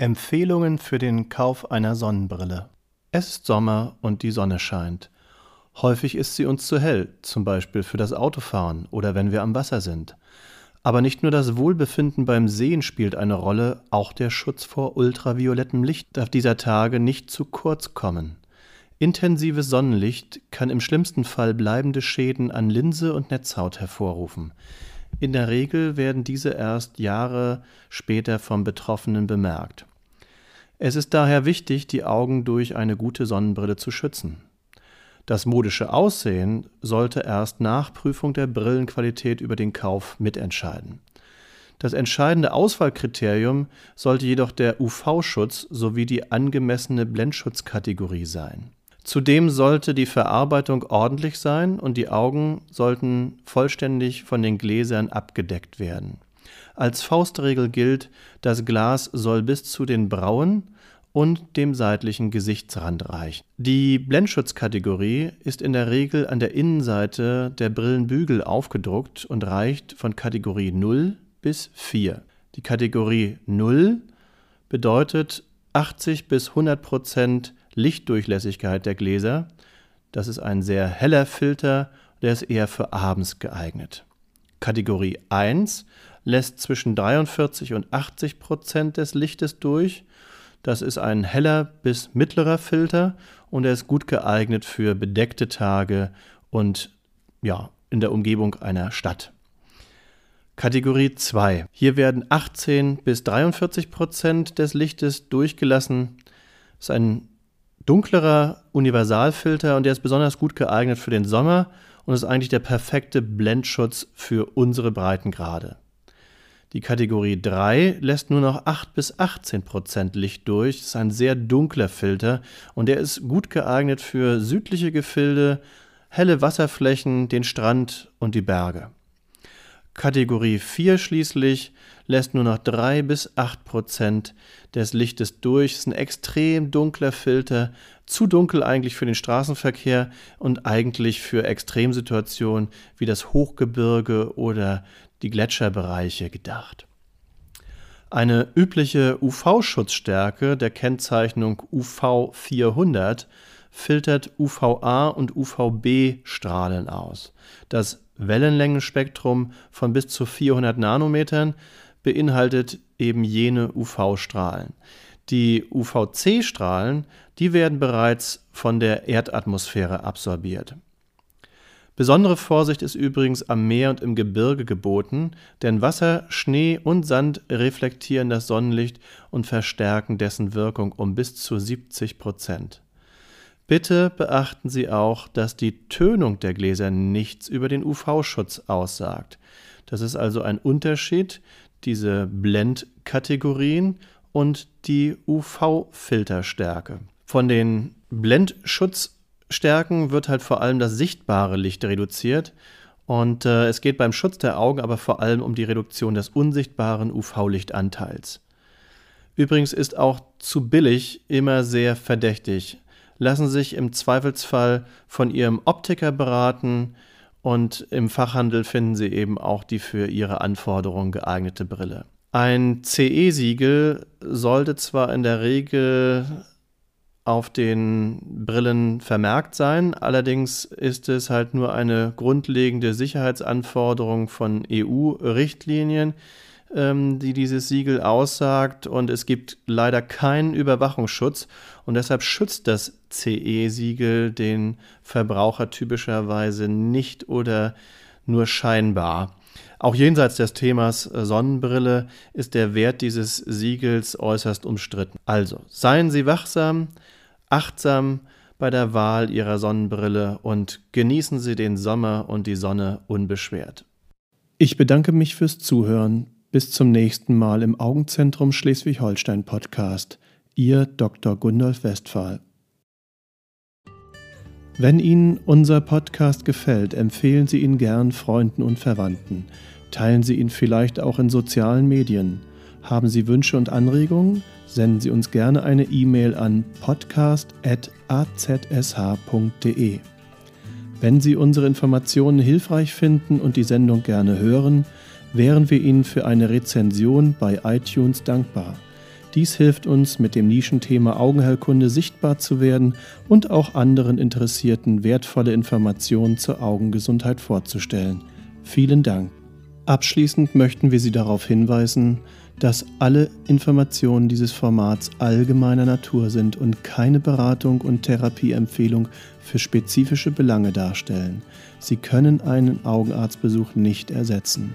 Empfehlungen für den Kauf einer Sonnenbrille. Es ist Sommer und die Sonne scheint. Häufig ist sie uns zu hell, zum Beispiel für das Autofahren oder wenn wir am Wasser sind. Aber nicht nur das Wohlbefinden beim Sehen spielt eine Rolle, auch der Schutz vor ultraviolettem Licht darf dieser Tage nicht zu kurz kommen. Intensives Sonnenlicht kann im schlimmsten Fall bleibende Schäden an Linse und Netzhaut hervorrufen. In der Regel werden diese erst Jahre später vom Betroffenen bemerkt. Es ist daher wichtig, die Augen durch eine gute Sonnenbrille zu schützen. Das modische Aussehen sollte erst nach Prüfung der Brillenqualität über den Kauf mitentscheiden. Das entscheidende Auswahlkriterium sollte jedoch der UV-Schutz sowie die angemessene Blendschutzkategorie sein. Zudem sollte die Verarbeitung ordentlich sein und die Augen sollten vollständig von den Gläsern abgedeckt werden. Als Faustregel gilt, das Glas soll bis zu den Brauen und dem seitlichen Gesichtsrand reichen. Die Blendschutzkategorie ist in der Regel an der Innenseite der Brillenbügel aufgedruckt und reicht von Kategorie 0 bis 4. Die Kategorie 0 bedeutet 80 bis 100 Prozent Lichtdurchlässigkeit der Gläser. Das ist ein sehr heller Filter, der ist eher für abends geeignet. Kategorie 1 lässt zwischen 43 und 80 Prozent des Lichtes durch. Das ist ein heller bis mittlerer Filter und er ist gut geeignet für bedeckte Tage und ja, in der Umgebung einer Stadt. Kategorie 2. Hier werden 18 bis 43 Prozent des Lichtes durchgelassen. Das ist ein dunklerer Universalfilter und der ist besonders gut geeignet für den Sommer und ist eigentlich der perfekte Blendschutz für unsere Breitengrade. Die Kategorie 3 lässt nur noch 8 bis 18 Prozent Licht durch. Ist ein sehr dunkler Filter und der ist gut geeignet für südliche Gefilde, helle Wasserflächen, den Strand und die Berge. Kategorie 4 schließlich lässt nur noch 3 bis 8 Prozent des Lichtes durch. Das ist ein extrem dunkler Filter, zu dunkel eigentlich für den Straßenverkehr und eigentlich für Extremsituationen wie das Hochgebirge oder die Gletscherbereiche gedacht. Eine übliche UV-Schutzstärke der Kennzeichnung UV 400 filtert UVA und UVB-Strahlen aus. Das Wellenlängenspektrum von bis zu 400 Nanometern beinhaltet eben jene UV-Strahlen. Die UVC-Strahlen, die werden bereits von der Erdatmosphäre absorbiert. Besondere Vorsicht ist übrigens am Meer und im Gebirge geboten, denn Wasser, Schnee und Sand reflektieren das Sonnenlicht und verstärken dessen Wirkung um bis zu 70 Prozent. Bitte beachten Sie auch, dass die Tönung der Gläser nichts über den UV-Schutz aussagt. Das ist also ein Unterschied, diese Blendkategorien und die UV-Filterstärke. Von den Blendschutzstärken wird halt vor allem das sichtbare Licht reduziert. Und äh, es geht beim Schutz der Augen aber vor allem um die Reduktion des unsichtbaren UV-Lichtanteils. Übrigens ist auch zu billig immer sehr verdächtig lassen sich im Zweifelsfall von ihrem Optiker beraten und im Fachhandel finden sie eben auch die für ihre Anforderungen geeignete Brille. Ein CE-Siegel sollte zwar in der Regel auf den Brillen vermerkt sein, allerdings ist es halt nur eine grundlegende Sicherheitsanforderung von EU-Richtlinien, ähm, die dieses Siegel aussagt und es gibt leider keinen Überwachungsschutz und deshalb schützt das CE-Siegel den Verbraucher typischerweise nicht oder nur scheinbar. Auch jenseits des Themas äh, Sonnenbrille ist der Wert dieses Siegels äußerst umstritten. Also seien Sie wachsam, achtsam bei der Wahl Ihrer Sonnenbrille und genießen Sie den Sommer und die Sonne unbeschwert. Ich bedanke mich fürs Zuhören. Bis zum nächsten Mal im Augenzentrum Schleswig-Holstein Podcast. Ihr Dr. Gundolf Westphal. Wenn Ihnen unser Podcast gefällt, empfehlen Sie ihn gern Freunden und Verwandten. Teilen Sie ihn vielleicht auch in sozialen Medien. Haben Sie Wünsche und Anregungen? Senden Sie uns gerne eine E-Mail an podcast.azsh.de. Wenn Sie unsere Informationen hilfreich finden und die Sendung gerne hören, wären wir Ihnen für eine Rezension bei iTunes dankbar. Dies hilft uns, mit dem Nischenthema Augenheilkunde sichtbar zu werden und auch anderen Interessierten wertvolle Informationen zur Augengesundheit vorzustellen. Vielen Dank. Abschließend möchten wir Sie darauf hinweisen, dass alle Informationen dieses Formats allgemeiner Natur sind und keine Beratung und Therapieempfehlung für spezifische Belange darstellen. Sie können einen Augenarztbesuch nicht ersetzen.